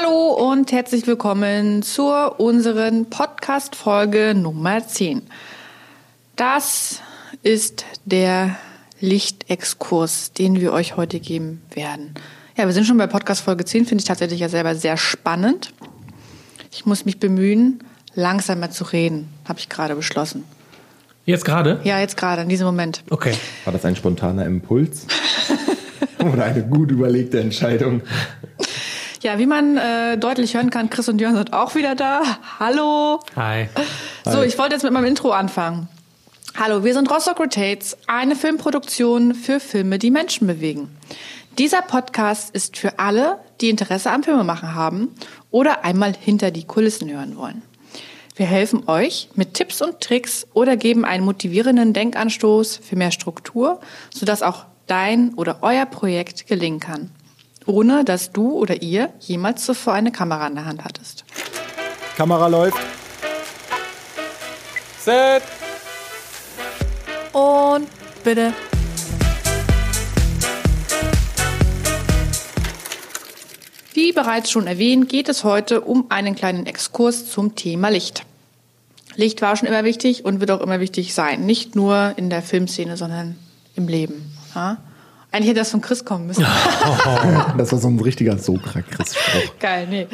Hallo und herzlich willkommen zur unseren Podcast-Folge Nummer 10. Das ist der Lichtexkurs, den wir euch heute geben werden. Ja, wir sind schon bei Podcast Folge 10, finde ich tatsächlich ja selber sehr spannend. Ich muss mich bemühen, langsamer zu reden, habe ich gerade beschlossen. Jetzt gerade? Ja, jetzt gerade, in diesem Moment. Okay. War das ein spontaner Impuls? Oder eine gut überlegte Entscheidung? Ja, wie man äh, deutlich hören kann, Chris und Jörn sind auch wieder da. Hallo. Hi. So, ich wollte jetzt mit meinem Intro anfangen. Hallo, wir sind Rostock Rotates, eine Filmproduktion für Filme, die Menschen bewegen. Dieser Podcast ist für alle, die Interesse am Filmemachen haben oder einmal hinter die Kulissen hören wollen. Wir helfen euch mit Tipps und Tricks oder geben einen motivierenden Denkanstoß für mehr Struktur, sodass auch dein oder euer Projekt gelingen kann ohne dass du oder ihr jemals zuvor eine Kamera in der Hand hattest. Kamera läuft. Set. Und bitte. Wie bereits schon erwähnt, geht es heute um einen kleinen Exkurs zum Thema Licht. Licht war schon immer wichtig und wird auch immer wichtig sein. Nicht nur in der Filmszene, sondern im Leben. Ja? Eigentlich hätte das von Chris kommen müssen. das war so ein richtiger Sokra-Chris-Spruch. Geil, nee.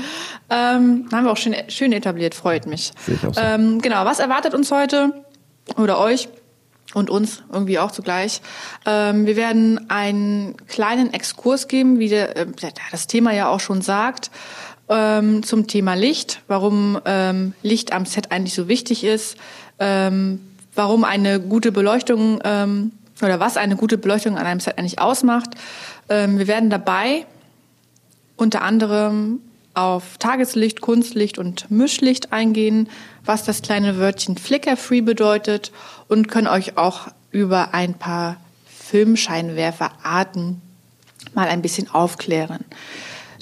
Ähm, haben wir auch schön, schön etabliert, freut mich. Sehe ich auch so. Ähm, genau, was erwartet uns heute oder euch und uns irgendwie auch zugleich? Ähm, wir werden einen kleinen Exkurs geben, wie der, äh, das Thema ja auch schon sagt, ähm, zum Thema Licht, warum ähm, Licht am Set eigentlich so wichtig ist, ähm, warum eine gute Beleuchtung ähm, oder was eine gute Beleuchtung an einem Set eigentlich ausmacht. Ähm, wir werden dabei unter anderem auf Tageslicht, Kunstlicht und Mischlicht eingehen, was das kleine Wörtchen Flicker-Free bedeutet und können euch auch über ein paar Filmscheinwerferarten mal ein bisschen aufklären.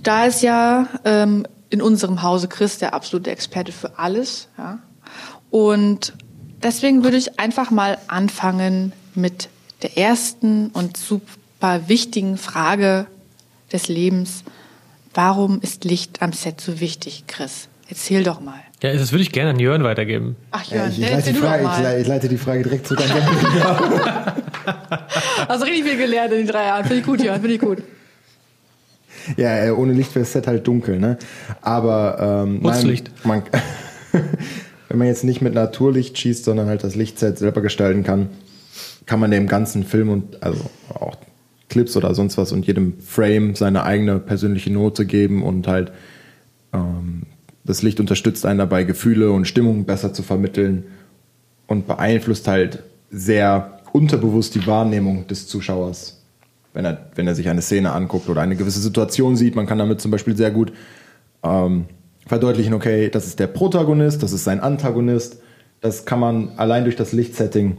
Da ist ja ähm, in unserem Hause Chris der absolute Experte für alles. Ja? Und deswegen würde ich einfach mal anfangen mit der ersten und super wichtigen Frage des Lebens. Warum ist Licht am Set so wichtig, Chris? Erzähl doch mal. Ja, das würde ich gerne an Jörn weitergeben. Ach Ja, Jörn, ich, der leite die Frage, ich, ich leite die Frage direkt an Gabriela. Hast richtig viel gelernt in den drei Jahren. Finde ich gut, Jörn, finde ich gut. ja, äh, ohne Licht wäre das Set halt dunkel, ne? Aber ähm, Putzlicht. man, wenn man jetzt nicht mit Naturlicht schießt, sondern halt das Lichtset selber gestalten kann, kann man dem ganzen Film und also auch Clips oder sonst was und jedem Frame seine eigene persönliche Note geben und halt ähm, das Licht unterstützt einen dabei, Gefühle und Stimmung besser zu vermitteln und beeinflusst halt sehr unterbewusst die Wahrnehmung des Zuschauers, wenn er, wenn er sich eine Szene anguckt oder eine gewisse Situation sieht. Man kann damit zum Beispiel sehr gut ähm, verdeutlichen, okay, das ist der Protagonist, das ist sein Antagonist. Das kann man allein durch das Lichtsetting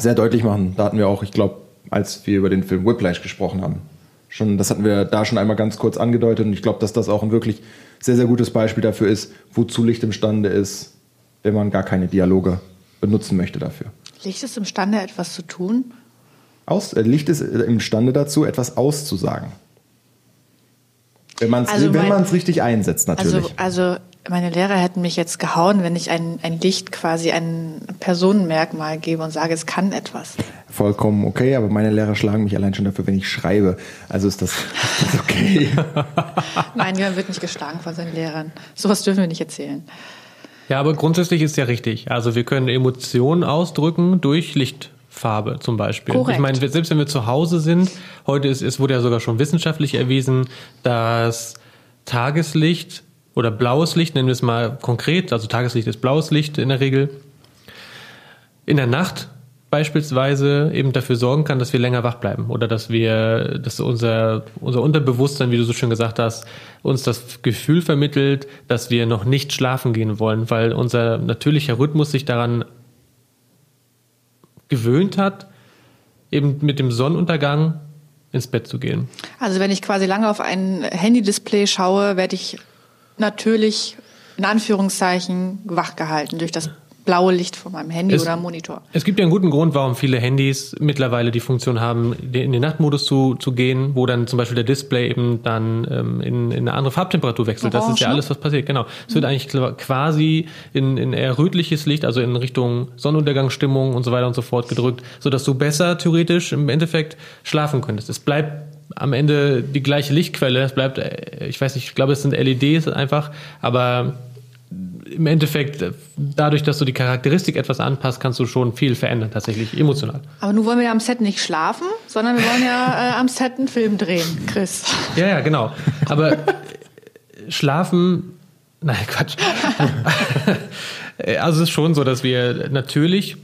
sehr deutlich machen. Da hatten wir auch, ich glaube, als wir über den Film Whiplash gesprochen haben, schon, das hatten wir da schon einmal ganz kurz angedeutet und ich glaube, dass das auch ein wirklich sehr, sehr gutes Beispiel dafür ist, wozu Licht imstande ist, wenn man gar keine Dialoge benutzen möchte dafür. Licht ist imstande, etwas zu tun. Aus, äh, Licht ist äh, imstande dazu, etwas auszusagen. Wenn man es Also wenn mein- man's richtig einsetzt, natürlich. Also, also meine Lehrer hätten mich jetzt gehauen, wenn ich ein, ein Licht quasi ein Personenmerkmal gebe und sage, es kann etwas. Vollkommen okay, aber meine Lehrer schlagen mich allein schon dafür, wenn ich schreibe. Also ist das, ist das okay. Nein, Jörn wird nicht geschlagen von seinen Lehrern. Sowas dürfen wir nicht erzählen. Ja, aber grundsätzlich ist ja richtig. Also wir können Emotionen ausdrücken durch Lichtfarbe zum Beispiel. Korrekt. Ich meine, selbst wenn wir zu Hause sind, heute ist, es wurde ja sogar schon wissenschaftlich erwiesen, dass Tageslicht oder blaues Licht, nennen wir es mal konkret, also Tageslicht ist blaues Licht in der Regel, in der Nacht beispielsweise eben dafür sorgen kann, dass wir länger wach bleiben oder dass wir, dass unser, unser Unterbewusstsein, wie du so schön gesagt hast, uns das Gefühl vermittelt, dass wir noch nicht schlafen gehen wollen, weil unser natürlicher Rhythmus sich daran gewöhnt hat, eben mit dem Sonnenuntergang ins Bett zu gehen. Also wenn ich quasi lange auf ein Handy-Display schaue, werde ich natürlich in Anführungszeichen wach gehalten durch das blaue Licht von meinem Handy Es- oder Monitor. Es gibt ja einen guten Grund, warum viele Handys mittlerweile die Funktion haben, in den Nachtmodus zu, zu gehen, wo dann zum Beispiel der Display eben dann ähm, in, in eine andere Farbtemperatur wechselt. das ist ja Orange, ne? alles, was passiert. Genau. Es wird eigentlich kla- quasi in, in eher rötliches Licht, also in Richtung Sonnenuntergangsstimmung und so weiter und so fort gedrückt, sodass du besser theoretisch im Endeffekt schlafen könntest. Es bleibt am Ende die gleiche Lichtquelle. Es bleibt, äh, ich weiß nicht, ich glaube, es sind LEDs einfach, aber im Endeffekt, äh, dadurch, dass du die Charakteristik etwas anpasst, kannst du schon viel verändern, tatsächlich emotional. Aber nun wollen wir ja am Set nicht schlafen, sondern wir wollen ja äh, am Set einen Film drehen, Chris. Ja, ja, genau. Aber äh, schlafen, nein, Quatsch. also es ist schon so, dass wir natürlich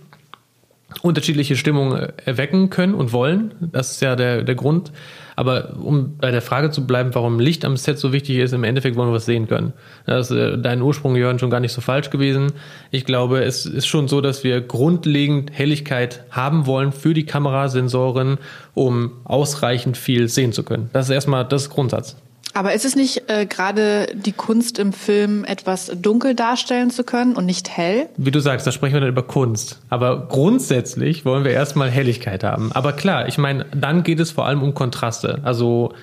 unterschiedliche Stimmungen erwecken können und wollen. Das ist ja der, der Grund. Aber um bei der Frage zu bleiben, warum Licht am Set so wichtig ist, im Endeffekt wollen wir was sehen können. Das ist äh, dein Ursprung, Jörn, schon gar nicht so falsch gewesen. Ich glaube, es ist schon so, dass wir grundlegend Helligkeit haben wollen für die Kamerasensoren, um ausreichend viel sehen zu können. Das ist erstmal das Grundsatz. Aber ist es nicht äh, gerade die Kunst im Film, etwas dunkel darstellen zu können und nicht hell? Wie du sagst, da sprechen wir dann über Kunst. Aber grundsätzlich wollen wir erstmal Helligkeit haben. Aber klar, ich meine, dann geht es vor allem um Kontraste. Also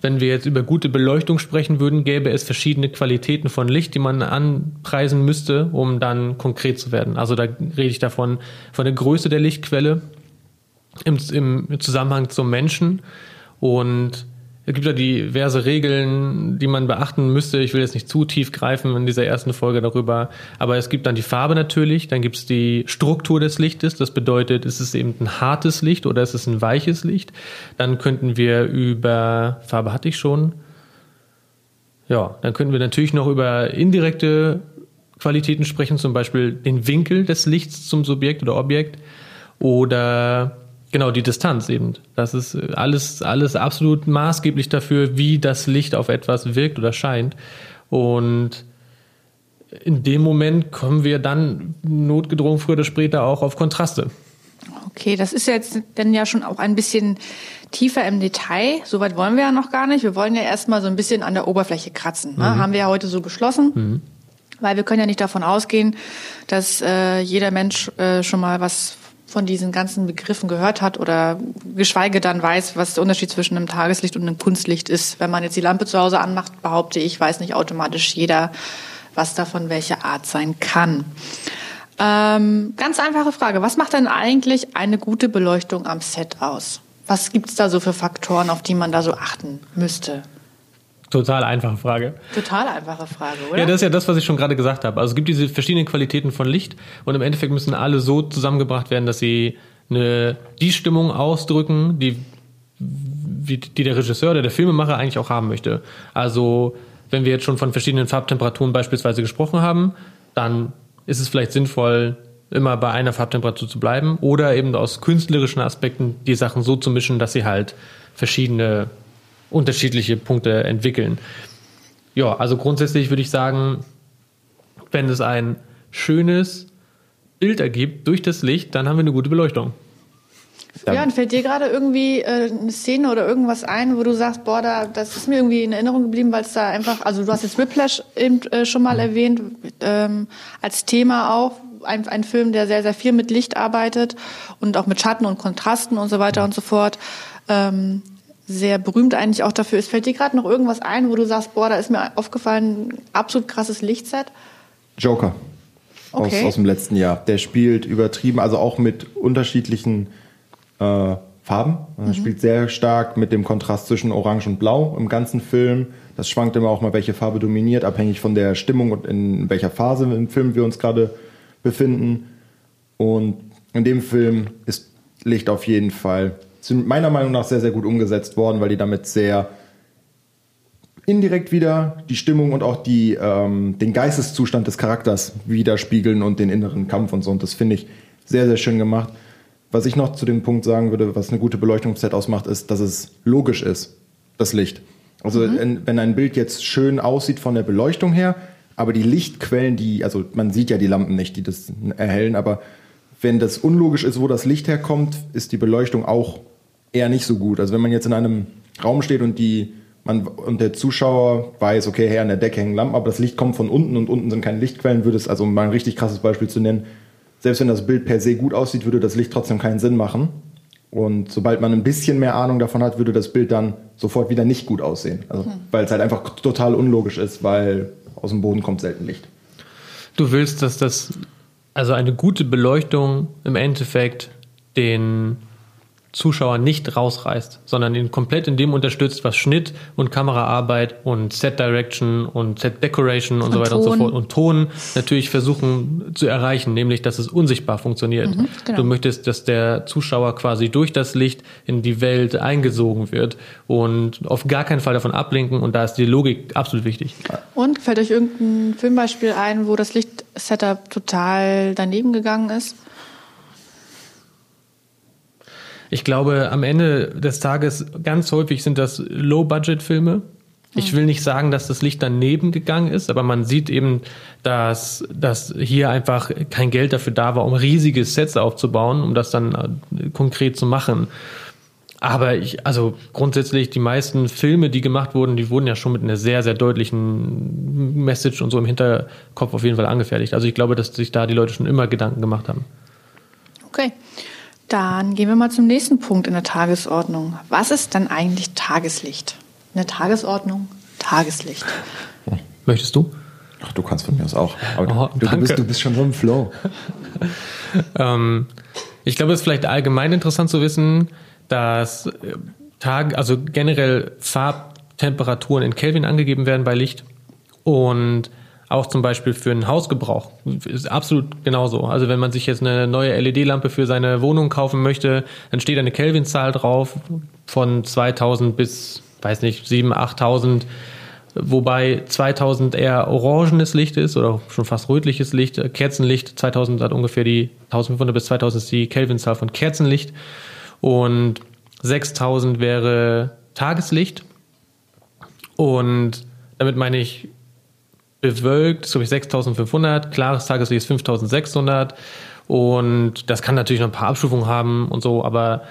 wenn wir jetzt über gute Beleuchtung sprechen würden, gäbe es verschiedene Qualitäten von Licht, die man anpreisen müsste, um dann konkret zu werden. Also da rede ich davon von der Größe der Lichtquelle im, im Zusammenhang zum Menschen und es gibt ja diverse Regeln, die man beachten müsste. Ich will jetzt nicht zu tief greifen in dieser ersten Folge darüber. Aber es gibt dann die Farbe natürlich, dann gibt es die Struktur des Lichtes. Das bedeutet, ist es eben ein hartes Licht oder ist es ein weiches Licht? Dann könnten wir über, Farbe hatte ich schon. Ja, dann könnten wir natürlich noch über indirekte Qualitäten sprechen, zum Beispiel den Winkel des Lichts zum Subjekt oder Objekt oder genau die Distanz eben. Das ist äh, alles, alles absolut maßgeblich dafür, wie das Licht auf etwas wirkt oder scheint. Und in dem Moment kommen wir dann notgedrungen früher oder später auch auf Kontraste. Okay, das ist jetzt dann ja schon auch ein bisschen tiefer im Detail. Soweit wollen wir ja noch gar nicht. Wir wollen ja erstmal so ein bisschen an der Oberfläche kratzen. Ne? Haben wir ja heute so beschlossen. Weil wir können ja nicht davon ausgehen, dass äh, jeder Mensch äh, schon mal was von diesen ganzen Begriffen gehört hat oder geschweige dann weiß, was der Unterschied zwischen einem Tageslicht und einem Kunstlicht ist. Wenn man jetzt die Lampe zu Hause anmacht, behaupte ich, weiß nicht automatisch jeder, was davon welche Art sein kann. Ähm, ganz einfache Frage. Was macht denn eigentlich eine gute Beleuchtung am Set aus? Was gibt's da so für Faktoren, auf die man da so achten müsste? Total einfache Frage. Total einfache Frage, oder? Ja, das ist ja das, was ich schon gerade gesagt habe. Also es gibt diese verschiedenen Qualitäten von Licht und im Endeffekt müssen alle so zusammengebracht werden, dass sie eine, die Stimmung ausdrücken, die, die der Regisseur oder der Filmemacher eigentlich auch haben möchte. Also wenn wir jetzt schon von verschiedenen Farbtemperaturen beispielsweise gesprochen haben, dann ist es vielleicht sinnvoll, immer bei einer Farbtemperatur zu bleiben oder eben aus künstlerischen Aspekten die Sachen so zu mischen, dass sie halt verschiedene unterschiedliche Punkte entwickeln. Ja, also grundsätzlich würde ich sagen, wenn es ein schönes Bild ergibt durch das Licht, dann haben wir eine gute Beleuchtung. ja, und fällt dir gerade irgendwie äh, eine Szene oder irgendwas ein, wo du sagst, boah, da, das ist mir irgendwie in Erinnerung geblieben, weil es da einfach, also du hast jetzt Whiplash eben äh, schon mal erwähnt, ähm, als Thema auch, ein, ein Film, der sehr, sehr viel mit Licht arbeitet und auch mit Schatten und Kontrasten und so weiter und so fort. Ähm, sehr berühmt eigentlich auch dafür ist. Fällt dir gerade noch irgendwas ein, wo du sagst, boah, da ist mir aufgefallen, absolut krasses Lichtset? Joker. Okay. Aus, aus dem letzten Jahr. Der spielt übertrieben, also auch mit unterschiedlichen äh, Farben. Er spielt sehr stark mit dem Kontrast zwischen Orange und Blau im ganzen Film. Das schwankt immer auch mal, welche Farbe dominiert, abhängig von der Stimmung und in welcher Phase im Film wir uns gerade befinden. Und in dem Film ist Licht auf jeden Fall sind meiner Meinung nach sehr, sehr gut umgesetzt worden, weil die damit sehr indirekt wieder die Stimmung und auch die, ähm, den Geisteszustand des Charakters widerspiegeln und den inneren Kampf und so. Und das finde ich sehr, sehr schön gemacht. Was ich noch zu dem Punkt sagen würde, was eine gute Beleuchtung im Set ausmacht, ist, dass es logisch ist, das Licht. Also wenn, wenn ein Bild jetzt schön aussieht von der Beleuchtung her, aber die Lichtquellen, die, also man sieht ja die Lampen nicht, die das erhellen, aber wenn das unlogisch ist, wo das Licht herkommt, ist die Beleuchtung auch eher nicht so gut. Also wenn man jetzt in einem Raum steht und die man, und der Zuschauer weiß, okay, her an der Decke hängen Lampen, aber das Licht kommt von unten und unten sind keine Lichtquellen, würde es, also um mal ein richtig krasses Beispiel zu nennen, selbst wenn das Bild per se gut aussieht, würde das Licht trotzdem keinen Sinn machen. Und sobald man ein bisschen mehr Ahnung davon hat, würde das Bild dann sofort wieder nicht gut aussehen. Also, hm. Weil es halt einfach total unlogisch ist, weil aus dem Boden kommt selten Licht. Du willst, dass das, also eine gute Beleuchtung im Endeffekt den Zuschauer nicht rausreißt, sondern ihn komplett in dem unterstützt, was Schnitt und Kameraarbeit und Set Direction und Set Decoration und, und so weiter Ton. und so fort und Ton natürlich versuchen zu erreichen, nämlich dass es unsichtbar funktioniert. Mhm, genau. Du möchtest, dass der Zuschauer quasi durch das Licht in die Welt eingesogen wird und auf gar keinen Fall davon ablenken und da ist die Logik absolut wichtig. Und fällt euch irgendein Filmbeispiel ein, wo das Lichtsetup total daneben gegangen ist? Ich glaube, am Ende des Tages ganz häufig sind das Low-Budget-Filme. Ich will nicht sagen, dass das Licht daneben gegangen ist, aber man sieht eben, dass, dass hier einfach kein Geld dafür da war, um riesige Sets aufzubauen, um das dann äh, konkret zu machen. Aber ich, also grundsätzlich, die meisten Filme, die gemacht wurden, die wurden ja schon mit einer sehr, sehr deutlichen Message und so im Hinterkopf auf jeden Fall angefertigt. Also ich glaube, dass sich da die Leute schon immer Gedanken gemacht haben. Okay. Dann gehen wir mal zum nächsten Punkt in der Tagesordnung. Was ist dann eigentlich Tageslicht? In der Tagesordnung Tageslicht. Möchtest du? Ach, du kannst von mir aus auch. Aber oh, du, du, bist, du bist schon so im Flow. ähm, ich glaube, es ist vielleicht allgemein interessant zu wissen, dass äh, Tag, also generell Farbtemperaturen in Kelvin angegeben werden bei Licht. Und auch zum Beispiel für einen Hausgebrauch. Ist absolut genauso. Also wenn man sich jetzt eine neue LED-Lampe für seine Wohnung kaufen möchte, dann steht eine Kelvin-Zahl drauf von 2000 bis, weiß nicht, 7, 8000 wobei 2000 eher orangenes Licht ist oder schon fast rötliches Licht. Kerzenlicht 2000 hat ungefähr die 1500 bis 2000 ist die Kelvin-Zahl von Kerzenlicht und 6000 wäre Tageslicht und damit meine ich bewölkt, ist glaube ich 6500, klares Tageslicht ist 5600 und das kann natürlich noch ein paar Abstufungen haben und so, aber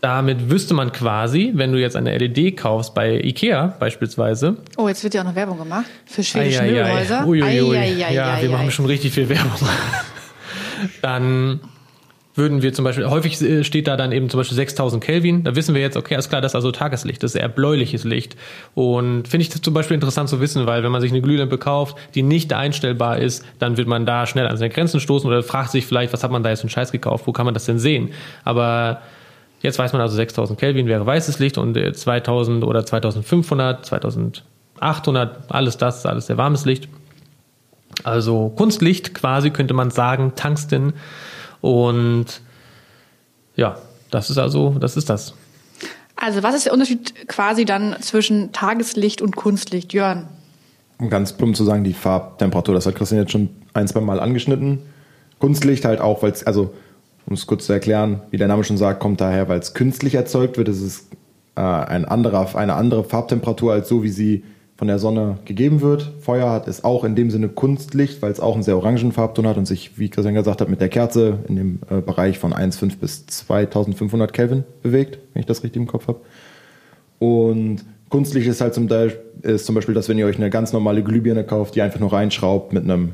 damit wüsste man quasi, wenn du jetzt eine LED kaufst bei Ikea beispielsweise. Oh, jetzt wird ja auch noch Werbung gemacht für schwedische Möbelhäuser. Ja, wir machen schon richtig viel Werbung. Dann würden wir zum Beispiel, häufig äh, steht da dann eben zum Beispiel 6000 Kelvin, da wissen wir jetzt, okay, ist klar, das ist also Tageslicht, das ist eher bläuliches Licht. Und finde ich das zum Beispiel interessant zu wissen, weil wenn man sich eine Glühlampe kauft, die nicht einstellbar ist, dann wird man da schnell an seine Grenzen stoßen oder fragt sich vielleicht, was hat man da jetzt für einen Scheiß gekauft, wo kann man das denn sehen? Aber jetzt weiß man also 6000 Kelvin wäre weißes Licht und 2000 oder 2500, 2800, alles das ist alles sehr warmes Licht. Also Kunstlicht quasi könnte man sagen, Tungsten und ja, das ist also, das ist das. Also was ist der Unterschied quasi dann zwischen Tageslicht und Kunstlicht, Jörn? Um ganz plump zu sagen, die Farbtemperatur, das hat Christian jetzt schon ein, zwei Mal angeschnitten. Kunstlicht halt auch, weil es, also um es kurz zu erklären, wie der Name schon sagt, kommt daher, weil es künstlich erzeugt wird. Es ist äh, ein anderer, eine andere Farbtemperatur als so, wie sie von der Sonne gegeben wird. Feuer hat ist auch in dem Sinne Kunstlicht, weil es auch einen sehr orangen Farbton hat und sich, wie Christian gesagt hat, mit der Kerze in dem äh, Bereich von 1,5 bis 2500 Kelvin bewegt, wenn ich das richtig im Kopf habe. Und Kunstlicht ist halt zum, ist zum Beispiel, dass wenn ihr euch eine ganz normale Glühbirne kauft, die einfach nur reinschraubt mit einem,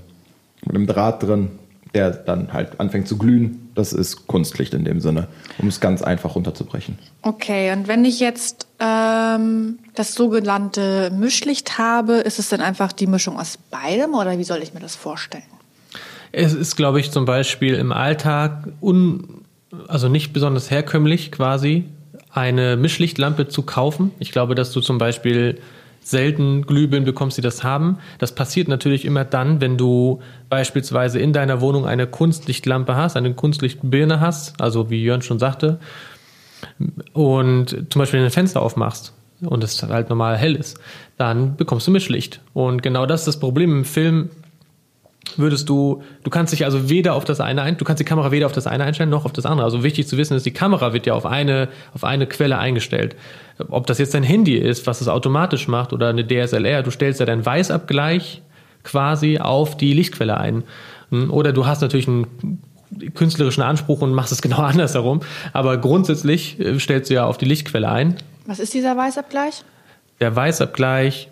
mit einem Draht drin, der dann halt anfängt zu glühen. Das ist Kunstlicht in dem Sinne, um es ganz einfach runterzubrechen. Okay, und wenn ich jetzt ähm, das sogenannte Mischlicht habe, ist es dann einfach die Mischung aus beidem oder wie soll ich mir das vorstellen? Es ist, glaube ich, zum Beispiel im Alltag un, also nicht besonders herkömmlich quasi, eine Mischlichtlampe zu kaufen. Ich glaube, dass du zum Beispiel selten Glühbirnen bekommst, die das haben. Das passiert natürlich immer dann, wenn du beispielsweise in deiner Wohnung eine Kunstlichtlampe hast, eine Kunstlichtbirne hast, also wie Jörn schon sagte, und zum Beispiel ein Fenster aufmachst und es halt normal hell ist, dann bekommst du Mischlicht. Und genau das ist das Problem im Film würdest du, du kannst dich also weder auf das eine ein, du kannst die Kamera weder auf das eine einstellen noch auf das andere. Also wichtig zu wissen ist, die Kamera wird ja auf eine, auf eine Quelle eingestellt. Ob das jetzt dein Handy ist, was es automatisch macht oder eine DSLR, du stellst ja deinen Weißabgleich quasi auf die Lichtquelle ein. Oder du hast natürlich einen künstlerischen Anspruch und machst es genau andersherum. Aber grundsätzlich äh, stellst du ja auf die Lichtquelle ein. Was ist dieser Weißabgleich? der Weißabgleich.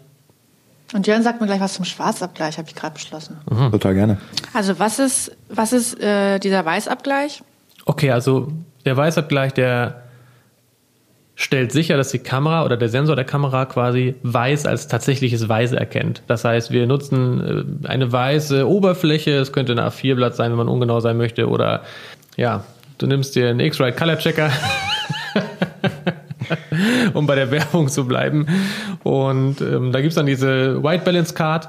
Und Jörn sagt mir gleich was zum Schwarzabgleich, habe ich gerade beschlossen. Mhm. Total gerne. Also was ist, was ist äh, dieser Weißabgleich? Okay, also der Weißabgleich, der stellt sicher, dass die Kamera oder der Sensor der Kamera quasi weiß als tatsächliches Weiß erkennt. Das heißt, wir nutzen äh, eine weiße Oberfläche, es könnte ein A4-Blatt sein, wenn man ungenau sein möchte, oder ja, du nimmst dir einen X-Rite Color Checker. um bei der Werbung zu bleiben. Und ähm, da gibt's dann diese White Balance Card.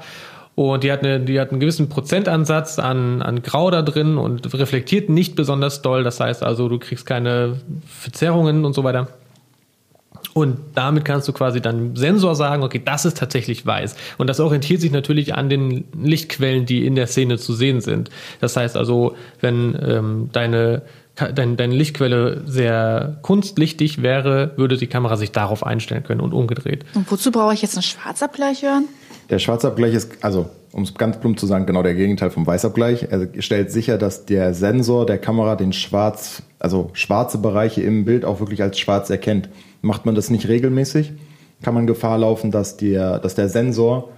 Und die hat, eine, die hat einen gewissen Prozentansatz an, an Grau da drin und reflektiert nicht besonders doll. Das heißt also, du kriegst keine Verzerrungen und so weiter. Und damit kannst du quasi dann Sensor sagen, okay, das ist tatsächlich weiß. Und das orientiert sich natürlich an den Lichtquellen, die in der Szene zu sehen sind. Das heißt also, wenn ähm, deine dein, deine Lichtquelle sehr kunstlichtig wäre, würde die Kamera sich darauf einstellen können und umgedreht. Und wozu brauche ich jetzt einen Schwarzabgleich, Jörn? Der Schwarzabgleich ist, also um es ganz plump zu sagen, genau der Gegenteil vom Weißabgleich. Er stellt sicher, dass der Sensor der Kamera den schwarz, also schwarze Bereiche im Bild auch wirklich als schwarz erkennt. Macht man das nicht regelmäßig, kann man Gefahr laufen, dass der, dass der Sensor,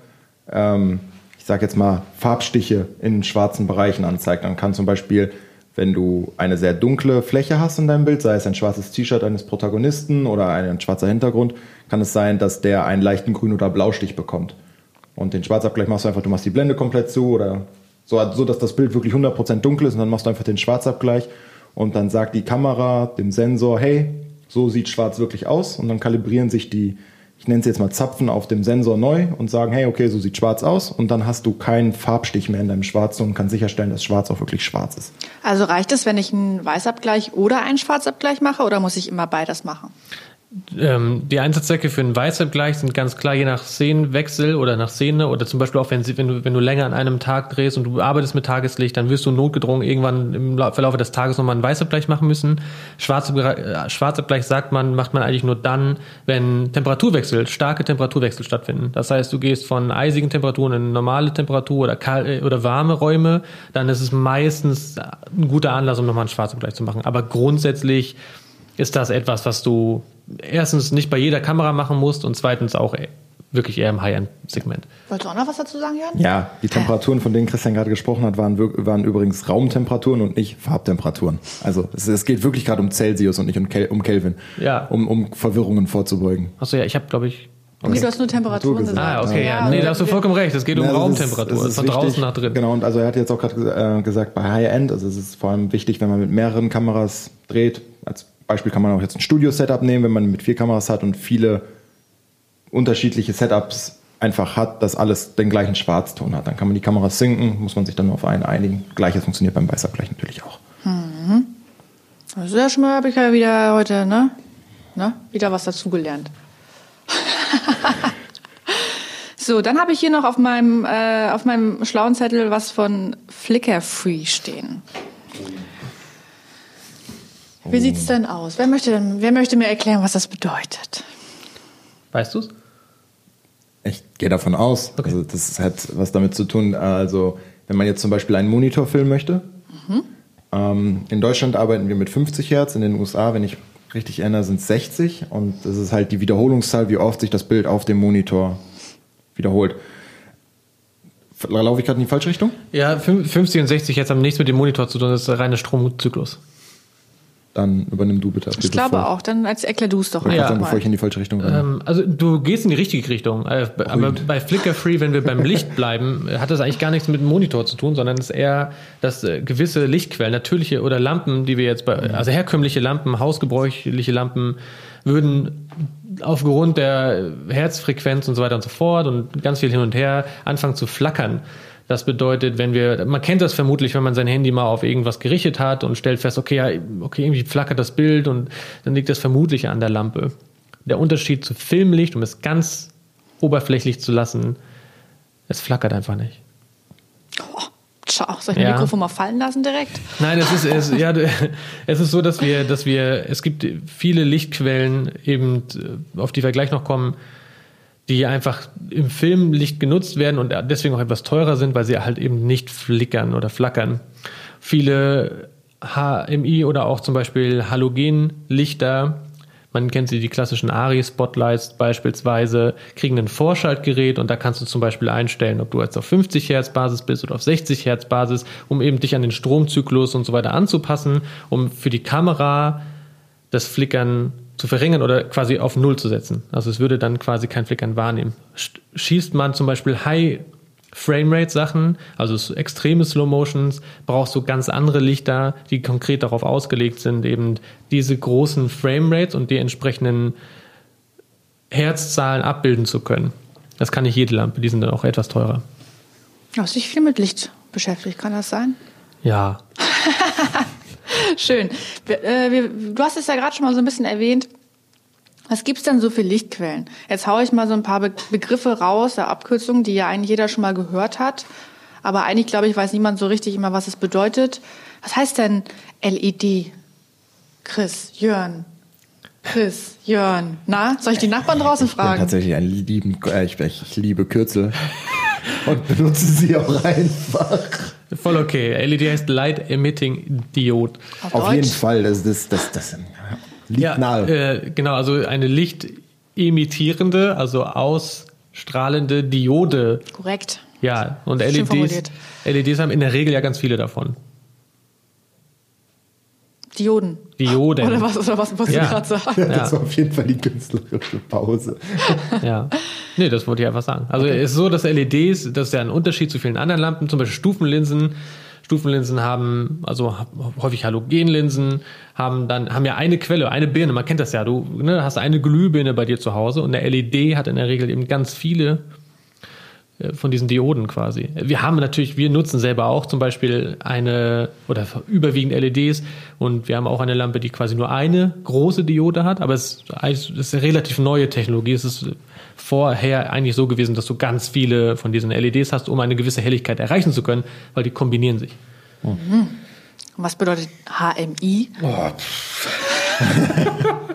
ähm, ich sage jetzt mal, Farbstiche in schwarzen Bereichen anzeigt. Dann kann zum Beispiel wenn du eine sehr dunkle Fläche hast in deinem Bild, sei es ein schwarzes T-Shirt eines Protagonisten oder ein schwarzer Hintergrund, kann es sein, dass der einen leichten Grün- oder Blaustich bekommt. Und den Schwarzabgleich machst du einfach, du machst die Blende komplett zu oder so, so dass das Bild wirklich 100% dunkel ist und dann machst du einfach den Schwarzabgleich und dann sagt die Kamera dem Sensor, hey, so sieht schwarz wirklich aus und dann kalibrieren sich die ich nenne es jetzt mal Zapfen auf dem Sensor neu und sagen, hey, okay, so sieht schwarz aus und dann hast du keinen Farbstich mehr in deinem Schwarz und kannst sicherstellen, dass schwarz auch wirklich schwarz ist. Also reicht es, wenn ich einen Weißabgleich oder einen Schwarzabgleich mache oder muss ich immer beides machen? Ähm, die Einsatzzwecke für einen Weißabgleich sind ganz klar je nach Szenenwechsel oder nach Szene oder zum Beispiel auch wenn, wenn, du, wenn du länger an einem Tag drehst und du arbeitest mit Tageslicht, dann wirst du notgedrungen irgendwann im Verlauf des Tages nochmal einen Weißabgleich machen müssen. Schwarzabgleich, äh, sagt man, macht man eigentlich nur dann, wenn Temperaturwechsel, starke Temperaturwechsel stattfinden. Das heißt, du gehst von eisigen Temperaturen in normale Temperatur oder, äh, oder warme Räume, dann ist es meistens ein guter Anlass, um nochmal einen Schwarzabgleich zu machen. Aber grundsätzlich ist das etwas, was du erstens nicht bei jeder Kamera machen musst und zweitens auch wirklich eher im High-End-Segment. Wolltest du auch noch was dazu sagen, Jörn? Ja, die Temperaturen, von denen Christian gerade gesprochen hat, waren, waren übrigens Raumtemperaturen und nicht Farbtemperaturen. Also es, es geht wirklich gerade um Celsius und nicht um, Kel um Kelvin, ja. um, um Verwirrungen vorzubeugen. Achso, ja, ich habe, glaube ich... Okay. Nee, du hast nur Temperaturen gesagt. Ah, okay, ja. ja. Nee, da hast du vollkommen recht. Es geht um also Raumtemperatur, ist, von wichtig. draußen nach drin. Genau, und also er hat jetzt auch gerade äh, gesagt, bei High-End, also es ist vor allem wichtig, wenn man mit mehreren Kameras dreht, als Beispiel kann man auch jetzt ein Studio-Setup nehmen, wenn man mit vier Kameras hat und viele unterschiedliche Setups einfach hat, dass alles den gleichen Schwarzton hat. Dann kann man die Kameras sinken, muss man sich dann nur auf einen einigen. Gleiches funktioniert beim Weißabgleich natürlich auch. Mhm. Also ja schon mal habe ich ja wieder heute, ne? ne? Wieder was dazugelernt. so, dann habe ich hier noch auf meinem, äh, auf meinem schlauen Zettel was von Flickr Free stehen. Wie sieht es denn aus? Wer möchte, denn, wer möchte mir erklären, was das bedeutet? Weißt du es? Ich gehe davon aus. Okay. Also das hat was damit zu tun. Also wenn man jetzt zum Beispiel einen Monitor filmen möchte. Mhm. Ähm, in Deutschland arbeiten wir mit 50 Hertz, in den USA, wenn ich richtig erinnere, sind es 60. Und das ist halt die Wiederholungszahl, wie oft sich das Bild auf dem Monitor wiederholt. Laufe ich gerade in die falsche Richtung? Ja, 50 und 60 jetzt haben nichts mit dem Monitor zu tun, das ist der reine Stromzyklus dann übernimm du bitte. Ich glaube vor. auch, dann als erklär du es doch ja. Sagen, bevor ich in die falsche Richtung renne. Ähm, also du gehst in die richtige Richtung, äh, aber bei Flickr Free, wenn wir beim Licht bleiben, hat das eigentlich gar nichts mit dem Monitor zu tun, sondern es ist eher, dass äh, gewisse Lichtquellen, natürliche oder Lampen, die wir jetzt bei, mhm. also herkömmliche Lampen, hausgebräuchliche Lampen, würden aufgrund der Herzfrequenz und so weiter und so fort und ganz viel hin und her anfangen zu flackern. Das bedeutet, wenn wir, man kennt das vermutlich, wenn man sein Handy mal auf irgendwas gerichtet hat und stellt fest, okay, ja, okay, irgendwie flackert das Bild und dann liegt das vermutlich an der Lampe. Der Unterschied zu Filmlicht, um es ganz oberflächlich zu lassen, es flackert einfach nicht. Oh, ciao. Soll ich ja. mein Mikrofon mal fallen lassen direkt? Nein, es ist, es, ja, es ist so, dass wir, dass wir, es gibt viele Lichtquellen eben, auf die wir gleich noch kommen, die einfach im Filmlicht genutzt werden und deswegen auch etwas teurer sind, weil sie halt eben nicht flickern oder flackern. Viele HMI oder auch zum Beispiel Halogenlichter Man kennt sie, die klassischen ARI-Spotlights beispielsweise, kriegen ein Vorschaltgerät und da kannst du zum Beispiel einstellen, ob du jetzt auf 50 Hertz Basis bist oder auf 60 Hertz Basis, um eben dich an den Stromzyklus und so weiter anzupassen, um für die Kamera das Flickern zu verringern oder quasi auf Null zu setzen. Also es würde dann quasi kein Flickern wahrnehmen. Schießt man zum Beispiel High Framerate Sachen, also extreme Slow Motions, brauchst du ganz andere Lichter, die konkret darauf ausgelegt sind, eben diese großen Framerates und die entsprechenden Herzzahlen abbilden zu können. Das kann nicht jede Lampe, die sind dann auch etwas teurer. Du hast dich viel mit Licht beschäftigt, kann das sein? Ja. Schön. Wir, äh, wir, du hast es ja gerade schon mal so ein bisschen erwähnt. Was gibt's denn so für Lichtquellen? Jetzt haue ich mal so ein paar Be Begriffe raus, Abkürzungen, die ja eigentlich jeder schon mal gehört hat. Aber eigentlich, glaube ich, weiß niemand so richtig immer, was es bedeutet. Was heißt denn LED? Chris, Jörn. Chris, Jörn. Na, soll ich die Nachbarn draußen fragen? Ich bin tatsächlich ein lieben, äh, ich, ich liebe Kürzel und benutze sie auch einfach. Voll okay. LED heißt Light Emitting Diode. Auf, Auf jeden Fall. Das, das, das, das liegt ja, nahe. Äh, genau, also eine lichtemittierende, also ausstrahlende Diode. Korrekt. Ja, und LEDs, LEDs haben in der Regel ja ganz viele davon. Dioden. Dioden. Oder was, oder was muss ja. ich gerade sagen? Ja, das war auf jeden Fall die künstlerische Pause. ja. Nee, das wollte ich einfach sagen. Also okay. es ist so, dass LEDs, das ist ja ein Unterschied zu vielen anderen Lampen, zum Beispiel Stufenlinsen. Stufenlinsen haben, also häufig Halogenlinsen, haben dann, haben ja eine Quelle, eine Birne, man kennt das ja, du ne, hast eine Glühbirne bei dir zu Hause und der LED hat in der Regel eben ganz viele von diesen Dioden quasi. Wir haben natürlich, wir nutzen selber auch zum Beispiel eine oder überwiegend LEDs und wir haben auch eine Lampe, die quasi nur eine große Diode hat, aber es ist eine relativ neue Technologie. Es ist vorher eigentlich so gewesen, dass du ganz viele von diesen LEDs hast, um eine gewisse Helligkeit erreichen zu können, weil die kombinieren sich. Mhm. Was bedeutet HMI? Oh,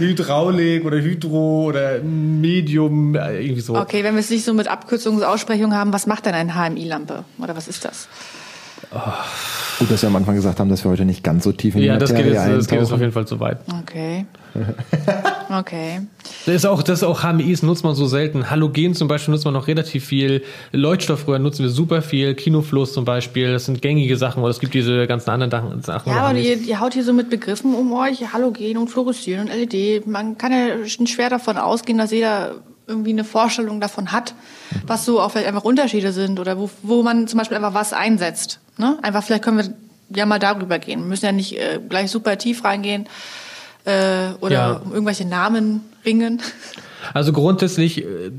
Hydraulik oder Hydro oder Medium, äh, irgendwie so. Okay, wenn wir es nicht so mit Abkürzungsaussprechung haben, was macht denn eine HMI-Lampe? Oder was ist das? Oh. Gut, dass wir am Anfang gesagt haben, dass wir heute nicht ganz so tief in die ja, das Materie geht jetzt, das geht jetzt auf jeden Fall zu weit. Okay. Okay. Das ist auch, das ist auch HMIs nutzt man so selten. Halogen zum Beispiel nutzt man noch relativ viel. Leuchtstoffröhren nutzen wir super viel. Kinofluss zum Beispiel, das sind gängige Sachen. Oder es gibt diese ganzen anderen Sachen. Ja, aber ihr, ihr haut hier so mit Begriffen um euch. Halogen und Fluoreszieren und LED. Man kann ja schwer davon ausgehen, dass jeder irgendwie eine Vorstellung davon hat, was so auch vielleicht einfach Unterschiede sind oder wo, wo man zum Beispiel einfach was einsetzt. Ne? Einfach vielleicht können wir ja mal darüber gehen. Wir müssen ja nicht äh, gleich super tief reingehen äh, oder ja. um irgendwelche Namen ringen. Also grundsätzlich äh,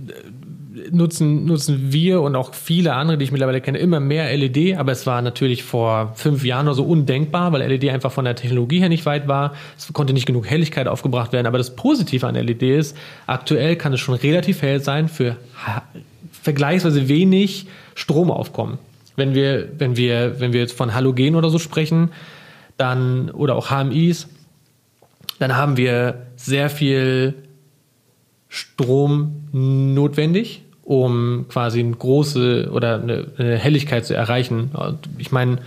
nutzen, nutzen wir und auch viele andere, die ich mittlerweile kenne, immer mehr LED, aber es war natürlich vor fünf Jahren oder so undenkbar, weil LED einfach von der Technologie her nicht weit war. Es konnte nicht genug Helligkeit aufgebracht werden. Aber das Positive an LED ist, aktuell kann es schon relativ hell sein für vergleichsweise wenig Stromaufkommen. Wenn wir, wenn wir, wenn wir jetzt von Halogen oder so sprechen, dann, oder auch HMIs, dann haben wir sehr viel Strom notwendig, um quasi eine große oder eine, eine Helligkeit zu erreichen. Ich meine,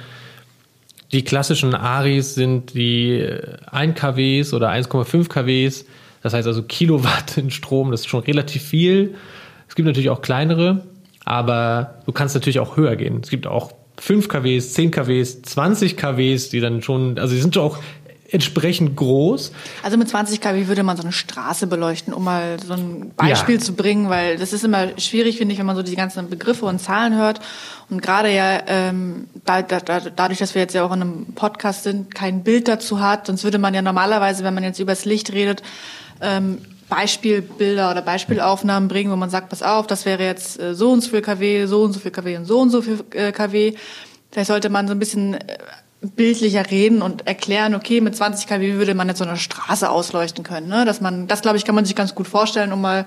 die klassischen ARIs sind die 1 kWs oder 1,5 kWs, das heißt also Kilowatt in Strom, das ist schon relativ viel. Es gibt natürlich auch kleinere, aber du kannst natürlich auch höher gehen. Es gibt auch 5 kWs, 10 kWs, 20 kWs, die dann schon, also die sind schon auch entsprechend groß. Also mit 20 kW würde man so eine Straße beleuchten, um mal so ein Beispiel ja. zu bringen, weil das ist immer schwierig, finde ich, wenn man so die ganzen Begriffe und Zahlen hört. Und gerade ja ähm, da, da, dadurch, dass wir jetzt ja auch in einem Podcast sind, kein Bild dazu hat, sonst würde man ja normalerweise, wenn man jetzt übers Licht redet, ähm, Beispielbilder oder Beispielaufnahmen bringen, wo man sagt, pass auf, das wäre jetzt äh, so und so viel kW, so und so viel kW und so und so viel äh, kW. Vielleicht sollte man so ein bisschen äh, bildlicher reden und erklären, okay, mit 20 kW würde man jetzt so eine Straße ausleuchten können. Ne? Dass man, das glaube ich, kann man sich ganz gut vorstellen, um mal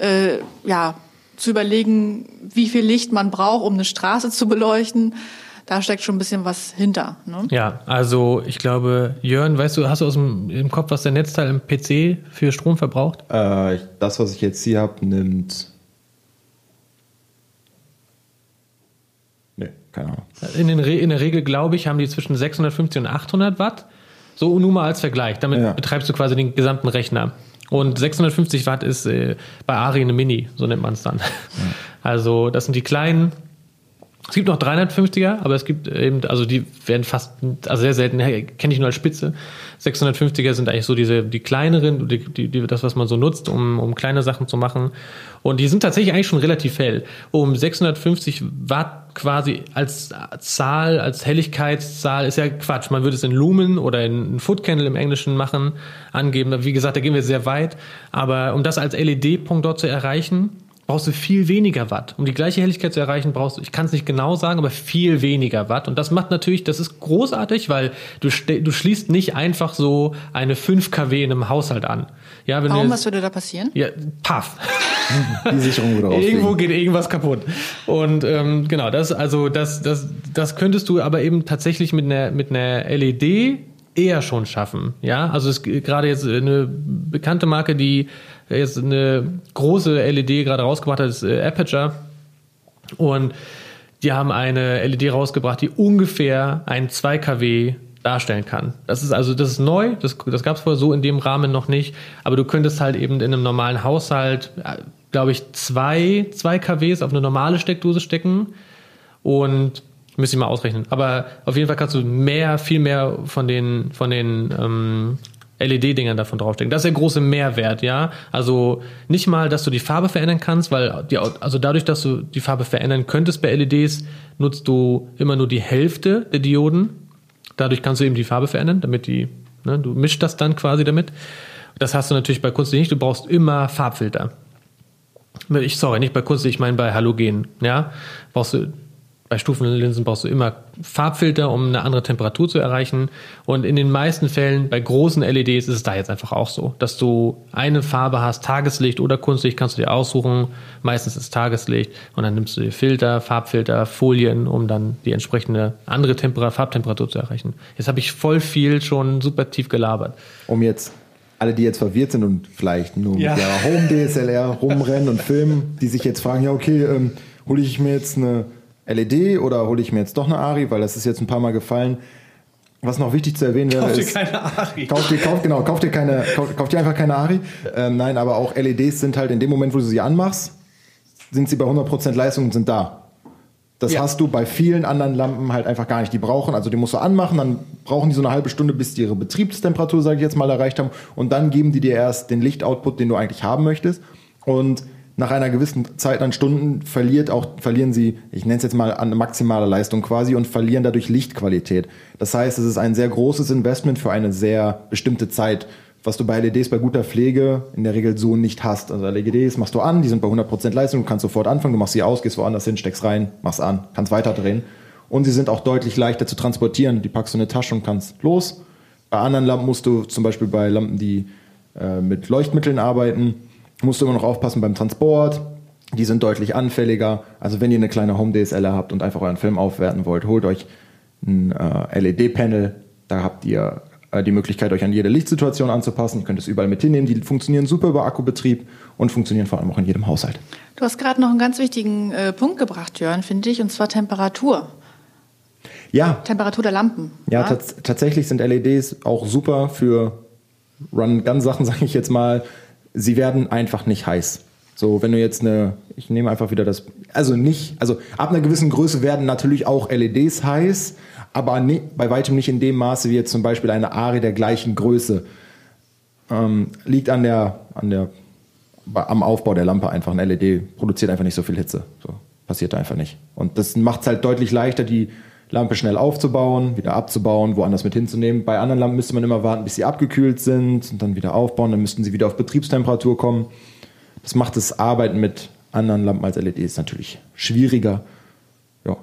äh, ja zu überlegen, wie viel Licht man braucht, um eine Straße zu beleuchten da steckt schon ein bisschen was hinter. Ne? Ja, also ich glaube, Jörn, weißt du, hast du aus dem im Kopf, was der Netzteil im PC für Strom verbraucht? Äh, das, was ich jetzt hier habe, nimmt. Nee, keine Ahnung. In, in der Regel, glaube ich, haben die zwischen 650 und 800 Watt. So nur mal als Vergleich. Damit Ja. betreibst du quasi den gesamten Rechner. Und 650 Watt ist äh, bei Ari eine Mini, so nennt man es dann. Also das sind die kleinen. Es gibt noch 350er, aber es gibt eben, also die werden fast, also sehr selten, kenne ich nur als Spitze. 650er sind eigentlich so diese, die kleineren, die, die, die, das, was man so nutzt, um, um kleine Sachen zu machen. Und die sind tatsächlich eigentlich schon relativ hell. Um 650 Watt quasi als Zahl, als Helligkeitszahl ist ja Quatsch. Man würde es in Lumen oder in Foot Candle im Englischen machen, angeben. Wie gesagt, da gehen wir sehr weit. Aber um das als LED-Punkt dort zu erreichen, brauchst du viel weniger Watt. Um die gleiche Helligkeit zu erreichen, brauchst du, ich kann es nicht genau sagen, aber viel weniger Watt. Und das macht natürlich, das ist großartig, weil du, du schließt nicht einfach so eine 5 kW in einem Haushalt an. Ja, wenn Warum, du was würde da passieren? ja, paff. Die Sicherung würde Irgendwo geht irgendwas kaputt. Und ähm, genau, das also das das das könntest du aber eben tatsächlich mit einer mit einer LED eher schon schaffen. Ja, also es gerade jetzt eine bekannte Marke, die jetzt eine große LED gerade rausgebracht hat, ist äh, Aperture und die haben eine LED rausgebracht, die ungefähr ein 2 kW darstellen kann. Das ist also das ist neu, das, das gab es vorher so in dem Rahmen noch nicht, aber du könntest halt eben in einem normalen Haushalt, glaube ich, zwei, zwei kWs auf eine normale Steckdose stecken und müsste ich mal ausrechnen. Aber auf jeden Fall kannst du mehr, viel mehr von den, von den ähm, LED-Dingern davon draufstecken. Das ist der große Mehrwert, ja. Also nicht mal, dass du die Farbe verändern kannst, weil die, also dadurch, dass du die Farbe verändern könntest bei LEDs, nutzt du immer nur die Hälfte der Dioden. Dadurch kannst du eben die Farbe verändern, damit die, ne, du mischst das dann quasi damit. Das hast du natürlich bei Kunstlicht nicht. Du brauchst immer Farbfilter. Ich, sorry, nicht bei Kunstlicht, ich meine bei Halogen, ja. Brauchst du, bei Stufenlinsen brauchst du immer Farbfilter, um eine andere Temperatur zu erreichen. Und in den meisten Fällen, bei großen LEDs, ist es da jetzt einfach auch so, dass du eine Farbe hast, Tageslicht oder Kunstlicht, kannst du dir aussuchen. Meistens ist Tageslicht. Und dann nimmst du dir Filter, Farbfilter, Folien, um dann die entsprechende andere Temperatur, Farbtemperatur zu erreichen. Jetzt habe ich voll viel schon super tief gelabert. Um jetzt alle, die jetzt verwirrt sind und vielleicht nur Ja. mit der Home DSLR rumrennen und filmen, die sich jetzt fragen, ja okay, ähm, hole ich mir jetzt eine LED oder hole ich mir jetzt doch eine Ari, weil das ist jetzt ein paar Mal gefallen. Was noch wichtig zu erwähnen wäre, ist, keine Ari. Kauf dir, kauf, genau, kauf dir, keine, kauf, kauf dir einfach keine Ari. Ähm, nein, aber auch LEDs sind halt in dem Moment, wo du sie anmachst, sind sie bei 100% Leistung und sind da. Das Ja. hast du bei vielen anderen Lampen halt einfach gar nicht. Die brauchen, also die musst du anmachen, dann brauchen die so eine halbe Stunde, bis die ihre Betriebstemperatur, sage ich jetzt mal, erreicht haben. Und dann geben die dir erst den Lichtoutput, den du eigentlich haben möchtest. Und nach einer gewissen Zeit an Stunden verliert auch, verlieren sie, ich nenne es jetzt mal an maximale Leistung quasi und verlieren dadurch Lichtqualität. Das heißt, es ist ein sehr großes Investment für eine sehr bestimmte Zeit, was du bei LEDs bei guter Pflege in der Regel so nicht hast. Also LEDs machst du an, die sind bei 100% Leistung, du kannst sofort anfangen, du machst sie aus, gehst woanders hin, steckst rein, machst an, kannst weiterdrehen. Und sie sind auch deutlich leichter zu transportieren. Die packst du in eine Tasche und kannst los. Bei anderen Lampen musst du zum Beispiel bei Lampen, die äh, mit Leuchtmitteln arbeiten, musst du immer noch aufpassen beim Transport. Die sind deutlich anfälliger. Also wenn ihr eine kleine Home DSLR habt und einfach euren Film aufwerten wollt, holt euch ein äh, LED-Panel. Da habt ihr äh, die Möglichkeit, euch an jede Lichtsituation anzupassen. Ihr könnt es überall mit hinnehmen. Die funktionieren super über Akkubetrieb und funktionieren vor allem auch in jedem Haushalt. Du hast gerade noch einen ganz wichtigen äh, Punkt gebracht, Jörn, finde ich, und zwar Temperatur. Ja, Temperatur der Lampen. Ja, tats tatsächlich sind LEDs auch super für Run-Gun-Sachen, sage ich jetzt mal. Sie werden einfach nicht heiß. So, wenn du jetzt eine, ich nehme einfach wieder das, also nicht, also ab einer gewissen Größe werden natürlich auch LEDs heiß, aber ni- bei weitem nicht in dem Maße wie jetzt zum Beispiel eine Ari der gleichen Größe. Ähm, liegt an der, an der, am Aufbau der Lampe einfach. Ein LED produziert einfach nicht so viel Hitze. So, passiert einfach nicht. Und das macht es halt deutlich leichter, die Lampe schnell aufzubauen, wieder abzubauen, woanders mit hinzunehmen. Bei anderen Lampen müsste man immer warten, bis sie abgekühlt sind und dann wieder aufbauen. Dann müssten sie wieder auf Betriebstemperatur kommen. Das macht das Arbeiten mit anderen Lampen als LEDs natürlich schwieriger. Ja.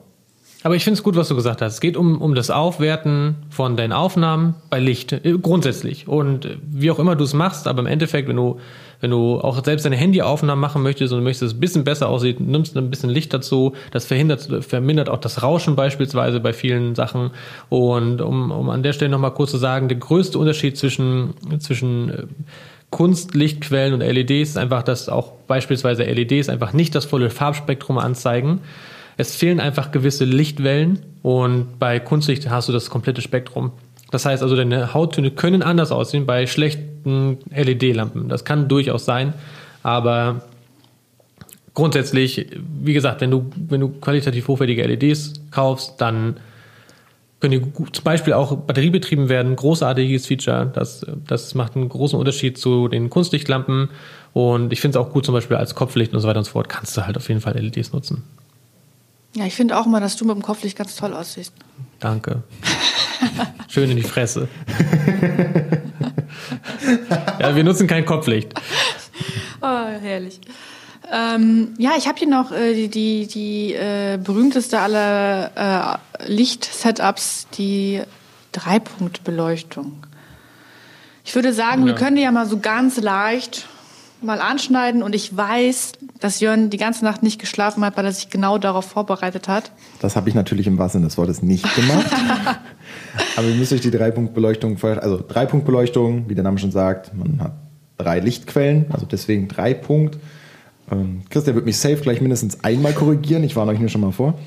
Aber ich finde es gut, was du gesagt hast. Es geht um, um das Aufwerten von deinen Aufnahmen bei Licht, äh, grundsätzlich. Und äh, wie auch immer du es machst, aber im Endeffekt, wenn du, wenn du auch selbst deine Handyaufnahmen machen möchtest und möchtest, dass es ein bisschen besser aussieht, nimmst ein bisschen Licht dazu. Das verhindert, vermindert auch das Rauschen beispielsweise bei vielen Sachen. Und um, um an der Stelle nochmal kurz zu sagen, der größte Unterschied zwischen, zwischen äh, Kunstlichtquellen und LEDs ist einfach, dass auch beispielsweise LEDs einfach nicht das volle Farbspektrum anzeigen. Es fehlen einfach gewisse Lichtwellen und bei Kunstlicht hast du das komplette Spektrum. Das heißt also, deine Hauttöne können anders aussehen bei schlechten LED-Lampen. Das kann durchaus sein, aber grundsätzlich, wie gesagt, wenn du, wenn du qualitativ hochwertige LEDs kaufst, dann können die zum Beispiel auch batteriebetrieben werden. Großartiges Feature. Das, das macht einen großen Unterschied zu den Kunstlichtlampen. Und ich finde es auch gut, zum Beispiel als Kopflicht und so weiter und so fort, kannst du halt auf jeden Fall LEDs nutzen. Ja, ich finde auch mal, dass du mit dem Kopflicht ganz toll aussiehst. Danke. Schön in die Fresse. ja, wir nutzen kein Kopflicht. Oh, herrlich. Ähm, ja, ich habe hier noch äh, die, die, die äh, berühmteste aller äh, Licht-Setups, die Dreipunktbeleuchtung. Ich würde sagen, Ja. wir können die ja mal so ganz leicht mal anschneiden und ich weiß, dass Jörn die ganze Nacht nicht geschlafen hat, weil er sich genau darauf vorbereitet hat. Das habe ich natürlich im wahrsten Sinne des Wortes nicht gemacht. Aber ihr müsst euch die Dreipunktbeleuchtung, also Dreipunktbeleuchtung, wie der Name schon sagt, man hat drei Lichtquellen, also deswegen Dreipunkt. Ähm, Christian wird mich safe gleich mindestens einmal korrigieren, ich warne euch nur schon mal vor.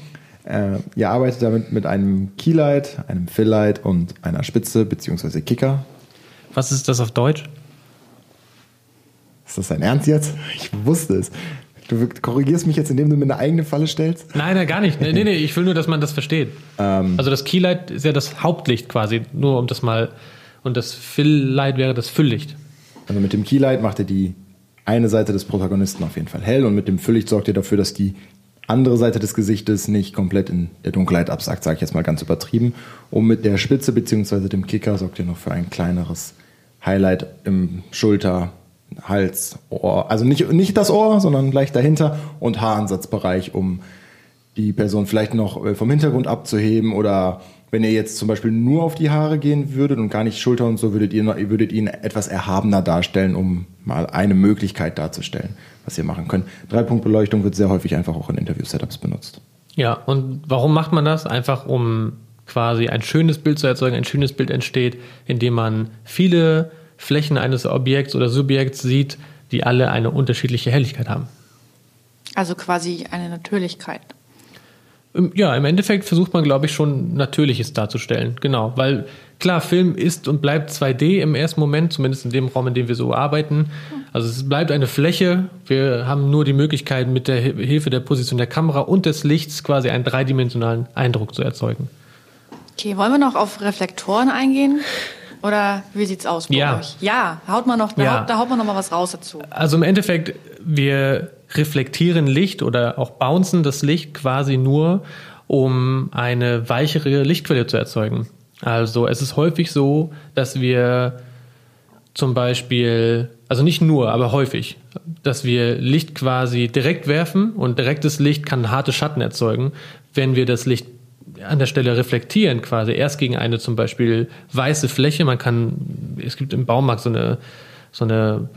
Äh, ihr arbeitet damit mit einem Keylight, einem Filllight und einer Spitze bzw. Kicker. Was ist das auf Deutsch? Ist das dein Ernst jetzt? Ich wusste es. Du korrigierst mich jetzt, indem du mir eine eigene Falle stellst? Nein, nein, gar nicht. Nee, nee, nee, ich will nur, dass man das versteht. also das Keylight ist ja das Hauptlicht quasi, nur um das mal. Und das Fill-Light wäre das Fülllicht. Also mit dem Keylight macht ihr die eine Seite des Protagonisten auf jeden Fall hell und mit dem Fülllicht sorgt ihr dafür, dass die andere Seite des Gesichtes nicht komplett in der Dunkelheit absackt, sage ich jetzt mal ganz übertrieben. Und mit der Spitze bzw. dem Kicker sorgt ihr noch für ein kleineres Highlight im Schulter, Hals, Ohr. Also nicht, nicht das Ohr, sondern gleich dahinter und Haaransatzbereich, um die Person vielleicht noch äh, vom Hintergrund abzuheben oder wenn ihr jetzt zum Beispiel nur auf die Haare gehen würdet und gar nicht Schulter und so, würdet ihr, würdet ihn etwas erhabener darstellen, um mal eine Möglichkeit darzustellen, was ihr machen könnt. Dreipunktbeleuchtung wird sehr häufig einfach auch in Interview-Setups benutzt. Ja, und warum macht man das? Einfach um quasi ein schönes Bild zu erzeugen. Ein schönes Bild entsteht, indem man viele Flächen eines Objekts oder Subjekts sieht, die alle eine unterschiedliche Helligkeit haben. Also quasi eine Natürlichkeit. Im- Ja, im Endeffekt versucht man, glaube ich, schon Natürliches darzustellen. Genau, weil klar, Film ist und bleibt 2D im ersten Moment, zumindest in dem Raum, in dem wir so arbeiten. Also es bleibt eine Fläche. Wir haben nur die Möglichkeit, mit der Hi- Hilfe der Position der Kamera und des Lichts quasi einen dreidimensionalen Eindruck zu erzeugen. Okay, wollen wir noch auf Reflektoren eingehen? Oder wie sieht's aus bei Ja. euch? Ja, haut man noch, da, Ja. haut, da haut man noch mal was raus dazu. Also im Endeffekt, wir reflektieren Licht oder auch bouncen das Licht quasi nur, um eine weichere Lichtquelle zu erzeugen. Also es ist häufig so, dass wir zum Beispiel, also nicht nur, aber häufig, dass wir Licht quasi direkt werfen und direktes Licht kann harte Schatten erzeugen, wenn wir das Licht an der Stelle reflektieren quasi erst gegen eine zum Beispiel weiße Fläche. Man kann, es gibt im Baumarkt so eine so eine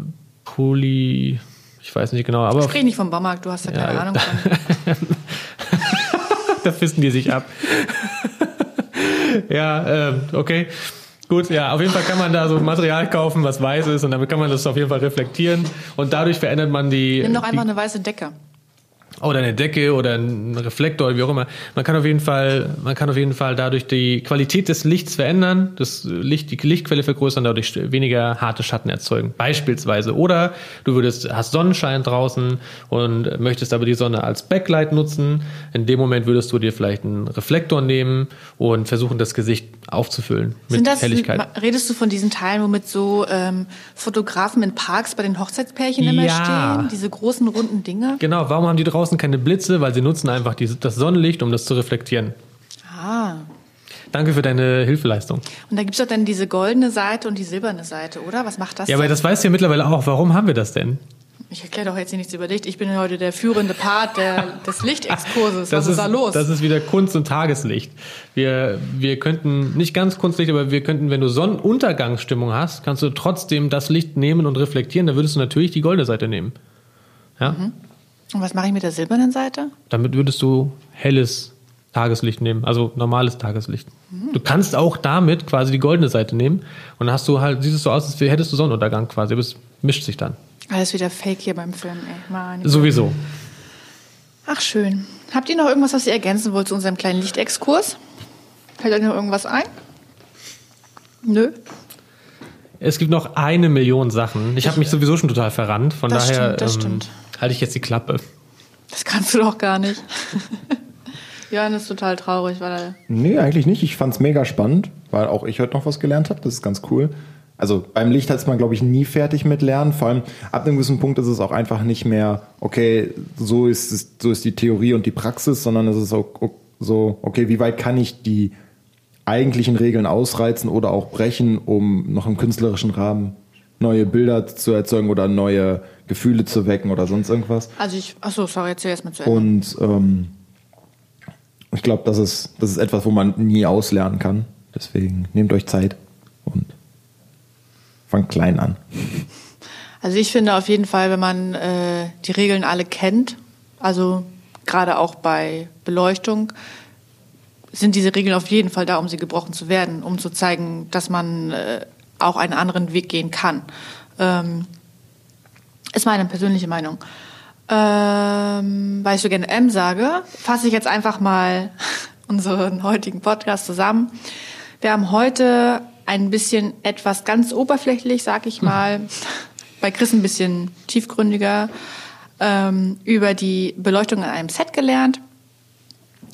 Poly, ich weiß nicht genau, aber Sprich nicht vom Baumarkt, du hast da keine Ja, Ahnung da fissen die sich ab. ja, ähm, okay. Gut, ja, auf jeden Fall kann man da so Material kaufen, was weiß ist, und damit kann man das auf jeden Fall reflektieren. Und dadurch verändert man die. Nimm doch die einfach eine weiße Decke. Oder eine Decke oder ein Reflektor oder wie auch immer. Man kann auf jeden Fall, man kann auf jeden Fall dadurch die Qualität des Lichts verändern, das Licht, die Lichtquelle vergrößern, dadurch weniger harte Schatten erzeugen. Beispielsweise. Oder du würdest, hast Sonnenschein draußen und möchtest aber die Sonne als Backlight nutzen. In dem Moment würdest du dir vielleicht einen Reflektor nehmen und versuchen, das Gesicht aufzufüllen mit Sind das, Helligkeit. redest du von diesen Teilen, womit so ähm, Fotografen in Parks bei den Hochzeitspärchen immer Ja. stehen? Diese großen runden Dinge? Genau, warum haben die draußen keine Blitze? Weil sie nutzen einfach die, das Sonnenlicht, um das zu reflektieren. Ah. Danke für deine Hilfeleistung. Und da gibt's doch dann diese goldene Seite und die silberne Seite, oder? Was macht das? Ja, aber das weißt du ja mittlerweile auch. Warum haben wir das denn? ich erkläre doch jetzt hier nichts über Licht. Ich bin heute der führende Part der, des Lichtexkurses. Das Was ist, da los? Das ist wieder Kunst und Tageslicht. Wir, wir könnten, nicht ganz Kunstlicht, aber wir könnten, wenn du Sonnenuntergangsstimmung hast, kannst du trotzdem das Licht nehmen und reflektieren. Da würdest du natürlich die goldene Seite nehmen. Ja? Und was mache ich mit der silbernen Seite? Damit würdest du helles Tageslicht nehmen, also normales Tageslicht. Du kannst auch damit quasi die goldene Seite nehmen und dann hast du halt, siehst es so aus, als hättest du Sonnenuntergang quasi, aber es mischt sich dann. Alles wieder Fake hier beim Film, ey. Meine Sowieso. Ach, schön. Habt ihr noch irgendwas, was ihr ergänzen wollt zu unserem kleinen Lichtexkurs? Fällt euch noch irgendwas ein? Nö. Es gibt noch eine Million Sachen. Ich habe mich sowieso schon total verrannt. Von Das daher stimmt, das ähm, stimmt. Halte ich jetzt die Klappe. Das kannst du doch gar nicht. Jörn ist total traurig, weil er. Nee, eigentlich nicht. Ich fand's mega spannend, weil auch ich heute noch was gelernt habe. Das ist ganz cool. Also beim Licht ist man, glaube ich, nie fertig mit Lernen. Vor allem ab einem gewissen Punkt ist es auch einfach nicht mehr, okay, so ist es, so ist die Theorie und die Praxis, sondern es ist auch so, okay, wie weit kann ich die eigentlichen Regeln ausreizen oder auch brechen, um noch im künstlerischen Rahmen neue Bilder zu erzeugen oder neue Gefühle zu wecken oder sonst irgendwas. Also ich. Achso, sorry, erzähl erst mal zu Ende. Und ähm, ich glaube, das ist, das ist etwas, wo man nie auslernen kann. Deswegen nehmt euch Zeit und fangt klein an. Also ich finde auf jeden Fall, wenn man äh, die Regeln alle kennt, also gerade auch bei Beleuchtung, sind diese Regeln auf jeden Fall da, um sie gebrochen zu werden, um zu zeigen, dass man äh, auch einen anderen Weg gehen kann. Ähm, ist meine persönliche Meinung. Ähm, weil ich so gerne M sage, fasse ich jetzt einfach mal unseren heutigen Podcast zusammen. Wir haben heute ein bisschen etwas ganz oberflächlich, sag ich mal, bei Chris ein bisschen tiefgründiger, ähm, über die Beleuchtung an einem Set gelernt,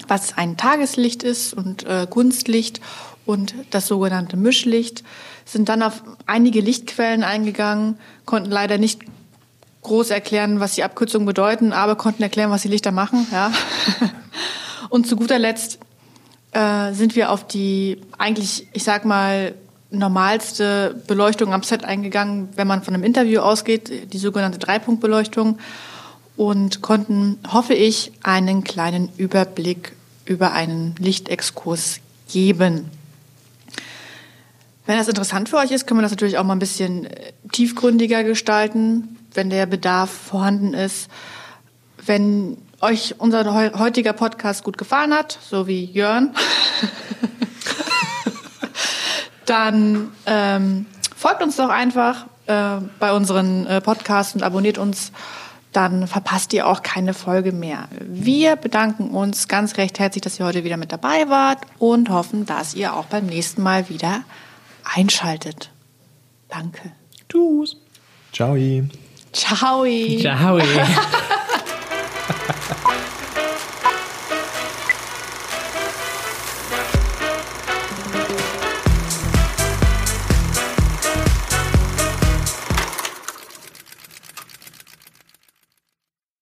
was ein Tageslicht ist und äh, Kunstlicht und das sogenannte Mischlicht, sind dann auf einige Lichtquellen eingegangen, konnten leider nicht groß erklären, was die Abkürzungen bedeuten, aber konnten erklären, was die Lichter machen. Ja. Und zu guter Letzt äh, sind wir auf die eigentlich, ich sag mal, normalste Beleuchtung am Set eingegangen, wenn man von einem Interview ausgeht, die sogenannte Dreipunktbeleuchtung und konnten, hoffe ich, einen kleinen Überblick über einen Lichtexkurs geben. Wenn das interessant für euch ist, können wir das natürlich auch mal ein bisschen äh, tiefgründiger gestalten, wenn der Bedarf vorhanden ist. Wenn euch unser heu- heutiger Podcast gut gefallen hat, so wie Jörn, dann ähm, folgt uns doch einfach äh, bei unseren äh, Podcasts und abonniert uns. Dann verpasst ihr auch keine Folge mehr. Wir bedanken uns ganz recht herzlich, dass ihr heute wieder mit dabei wart und hoffen, dass ihr auch beim nächsten Mal wieder einschaltet. Danke. Tschüss. Ciao. Ciao. Ciao.